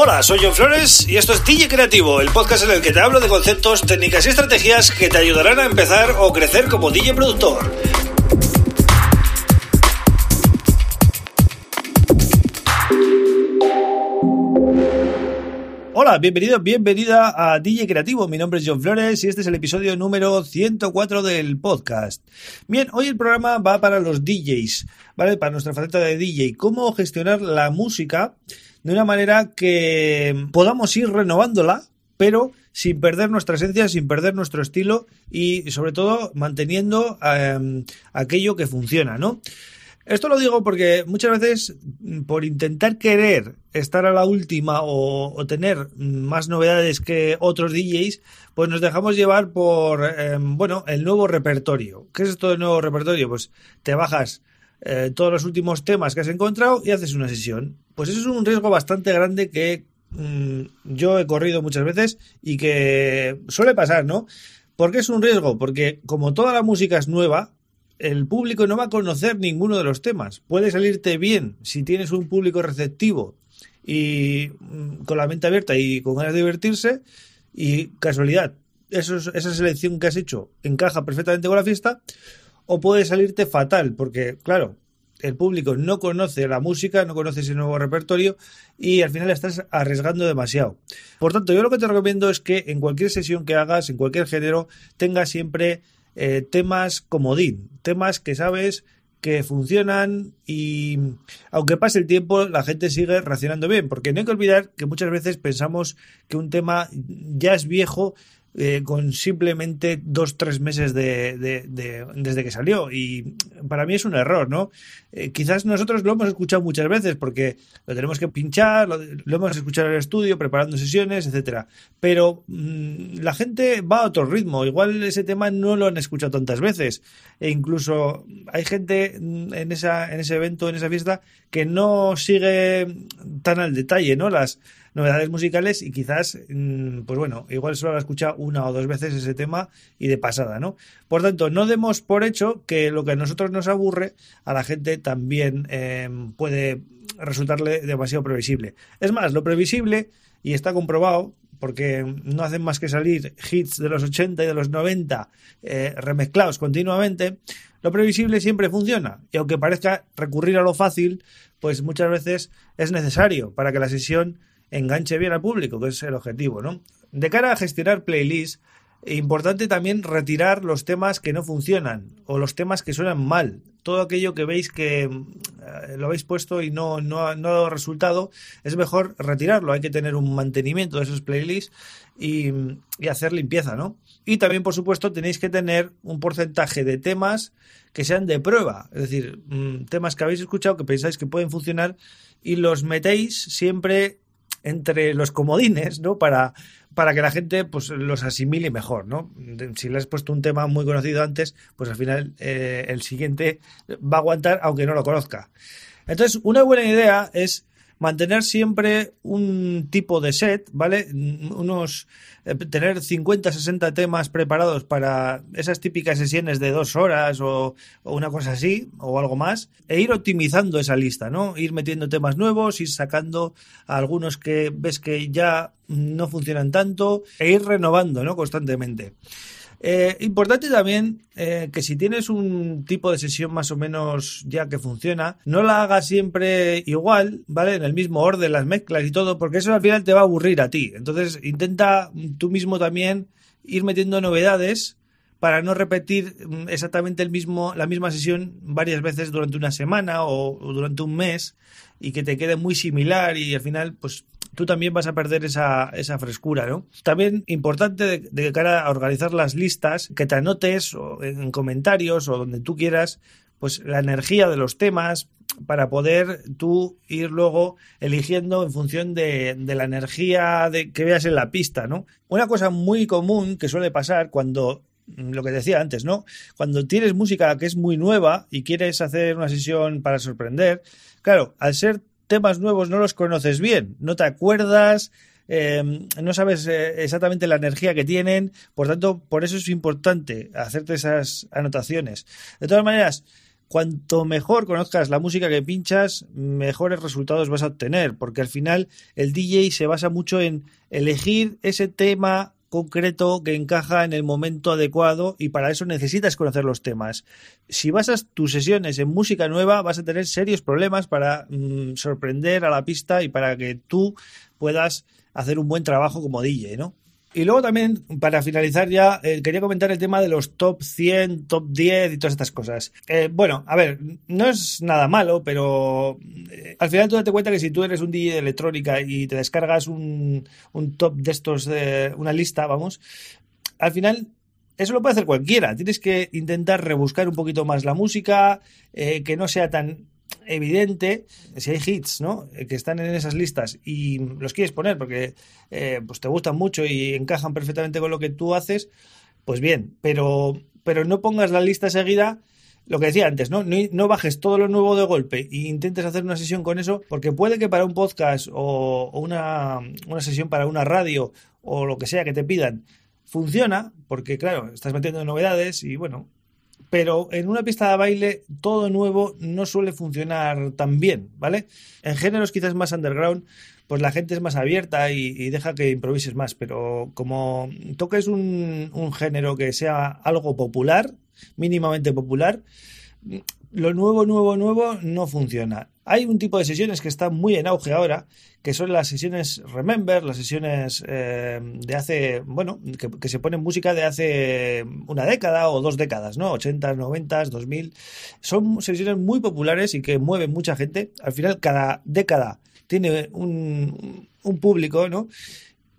Hola, soy John Flores y esto es DJ Creativo, el podcast en el que te hablo de conceptos, técnicas y estrategias que te ayudarán a empezar o crecer como DJ productor. Hola, bienvenido, bienvenida a DJ Creativo. Mi nombre es John Flores y este es el episodio número 104 del podcast. Bien, hoy el programa va para los DJs, ¿vale? Para nuestra faceta de DJ. Cómo gestionar la música de una manera que podamos ir renovándola, pero sin perder nuestra esencia, sin perder nuestro estilo y sobre todo manteniendo em, aquello que funciona, ¿no? Esto lo digo porque muchas veces por intentar querer estar a la última o, tener más novedades que otros DJs, pues nos dejamos llevar por, em, bueno, el nuevo repertorio. ¿Qué es esto del nuevo repertorio? Pues te bajas eh, todos los últimos temas que has encontrado y haces una sesión. Pues eso es un riesgo bastante grande que mm, yo he corrido muchas veces y que suele pasar, ¿no? ¿Por qué es un riesgo? Porque como toda la música es nueva, el público no va a conocer ninguno de los temas. Puede salirte bien si tienes un público receptivo y mm, con la mente abierta y con ganas de divertirse y casualidad, eso, esa selección que has hecho encaja perfectamente con la fiesta o puede salirte fatal, porque claro, el público no conoce la música, no conoce ese nuevo repertorio y al final estás arriesgando demasiado. Por tanto, yo lo que te recomiendo es que en cualquier sesión que hagas, en cualquier género, tengas siempre eh, temas comodín, temas que sabes que funcionan y aunque pase el tiempo la gente sigue reaccionando bien, porque no hay que olvidar que muchas veces pensamos que un tema ya es viejo eh, con simplemente dos, tres meses de, desde que salió. Y para mí es un error, ¿no? Eh, quizás nosotros lo hemos escuchado muchas veces porque lo tenemos que pinchar, lo, hemos escuchado en el estudio, preparando sesiones, etcétera. Pero mm, la gente va a otro ritmo. Igual ese tema no lo han escuchado tantas veces. E incluso hay gente en, esa, en ese evento, en esa fiesta, que no sigue tan al detalle, ¿no? Las, novedades musicales y quizás, mm, pues bueno, igual solo ha escuchado una o dos veces ese tema y de pasada, ¿no? Por tanto, no demos por hecho que lo que a nosotros nos aburre, a la gente también em, puede resultarle demasiado previsible. Es más, lo previsible, y está comprobado, porque no hacen más que salir hits de los 80 y de los 90 eh, remezclados continuamente, lo previsible siempre funciona. Y aunque parezca recurrir a lo fácil, pues muchas veces es necesario para que la sesión enganche bien al público, que es el objetivo, ¿no? De cara a gestionar playlists, importante también retirar los temas que no funcionan o los temas que suenan mal. Todo aquello que veis que eh, lo habéis puesto y no, no, ha dado resultado, es mejor retirarlo. Hay que tener un mantenimiento de esos playlists y, y hacer limpieza, ¿no? Y también, por supuesto, tenéis que tener un porcentaje de temas que sean de prueba, es decir, mm, temas que habéis escuchado que pensáis que pueden funcionar y los metéis siempre entre los comodines, ¿no? Para, para que la gente pues los asimile mejor, ¿no? Si le has puesto un tema muy conocido antes, pues al final eh, el siguiente va a aguantar aunque no lo conozca. Entonces, una buena idea es mantener siempre un tipo de set, ¿vale? Unos, eh, tener 50, 60 temas preparados para esas típicas sesiones de dos horas o, una cosa así, o algo más, e ir optimizando esa lista, ¿no? Ir metiendo temas nuevos, ir sacando algunos que ves que ya no funcionan tanto, e ir renovando, ¿no? Constantemente. Eh, importante también eh, que si tienes un tipo de sesión más o menos ya que funciona, no la hagas siempre igual, ¿vale? En el mismo orden, las mezclas y todo, porque eso al final te va a aburrir a ti. Entonces intenta tú mismo también ir metiendo novedades para no repetir mm, exactamente el mismo, la misma sesión varias veces durante una semana o, o durante un mes y que te quede muy similar y al final pues tú también vas a perder esa, esa frescura, ¿no? También importante de, cara a organizar las listas, que te anotes en comentarios o donde tú quieras, pues la energía de los temas para poder tú ir luego eligiendo en función de, de la energía de, que veas en la pista, ¿no? Una cosa muy común que suele pasar cuando lo que decía antes, ¿no? Cuando tienes música que es muy nueva y quieres hacer una sesión para sorprender, claro, al ser temas nuevos no los conoces bien, no te acuerdas, eh, no sabes eh, exactamente la energía que tienen, por tanto, por eso es importante hacerte esas anotaciones. De todas maneras, cuanto mejor conozcas la música que pinchas, mejores resultados vas a obtener, porque al final el DJ se basa mucho en elegir ese tema concreto que encaja en el momento adecuado y para eso necesitas conocer los temas. Si basas tus sesiones en música nueva vas a tener serios problemas para mm, sorprender a la pista y para que tú puedas hacer un buen trabajo como DJ, ¿no? Y luego también, para finalizar ya, eh, quería comentar el tema de los top 100, top 10 y todas estas cosas. Eh, bueno, a ver, no es nada malo, pero eh, al final tú date cuenta que si tú eres un DJ de electrónica y te descargas un, un top de estos, una lista, vamos, al final eso lo puede hacer cualquiera. Tienes que intentar rebuscar un poquito más la música, que no sea tan evidente, si hay hits, ¿no? Eh, que están en esas listas y los quieres poner porque eh, pues te gustan mucho y encajan perfectamente con lo que tú haces, pues bien, pero, pero no pongas la lista seguida lo que decía antes, ¿no? ¿no? bajes todo lo nuevo de golpe e intentes hacer una sesión con eso, porque puede que para un podcast o, una, una, sesión para una radio o lo que sea que te pidan, funciona, porque claro, estás metiendo novedades y bueno, pero en una pista de baile todo nuevo no suele funcionar tan bien, ¿vale? En géneros quizás más underground, pues la gente es más abierta y, deja que improvises más, pero como toques un, un género que sea algo popular, mínimamente popular, lo nuevo, nuevo, nuevo no funciona. Hay un tipo de sesiones que está muy en auge ahora, que son las sesiones Remember, las sesiones eh, de hace, bueno, que, se ponen música de hace una década o dos décadas, ¿no? 80, 90, 2000. Son sesiones muy populares y que mueven mucha gente. Al final, cada década tiene un, un público, ¿no?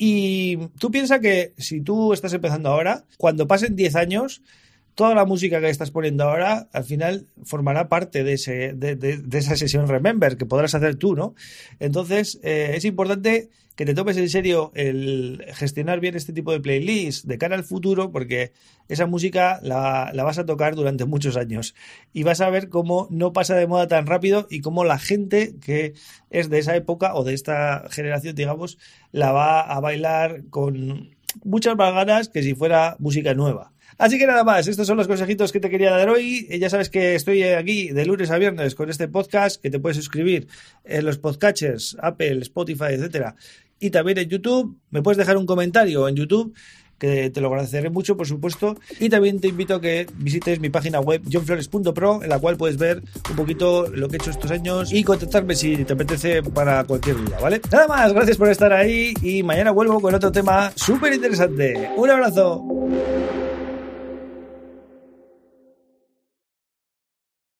Y tú piensas que si tú estás empezando ahora, cuando pasen 10 años, toda la música que estás poniendo ahora al final formará parte de, ese, esa sesión Remember que podrás hacer tú, ¿no? Entonces eh, es importante que te tomes en serio el gestionar bien este tipo de playlists de cara al futuro porque esa música la, la vas a tocar durante muchos años y vas a ver cómo no pasa de moda tan rápido y cómo la gente que es de esa época o de esta generación, digamos, la va a bailar con muchas más ganas que si fuera música nueva. Así que nada más, estos son los consejitos que te quería dar hoy. Eh, ya sabes que estoy aquí de lunes a viernes con este podcast, que te puedes suscribir en los podcatchers, Apple, Spotify, etcétera. Y también en YouTube, me puedes dejar un comentario en YouTube que te lo agradeceré mucho, por supuesto. Y también te invito a que visites mi página web johnflores.pro, en la cual puedes ver un poquito lo que he hecho estos años y contactarme si te apetece para cualquier día, ¿vale? Nada más, gracias por estar ahí y mañana vuelvo con otro tema súper interesante. Un abrazo.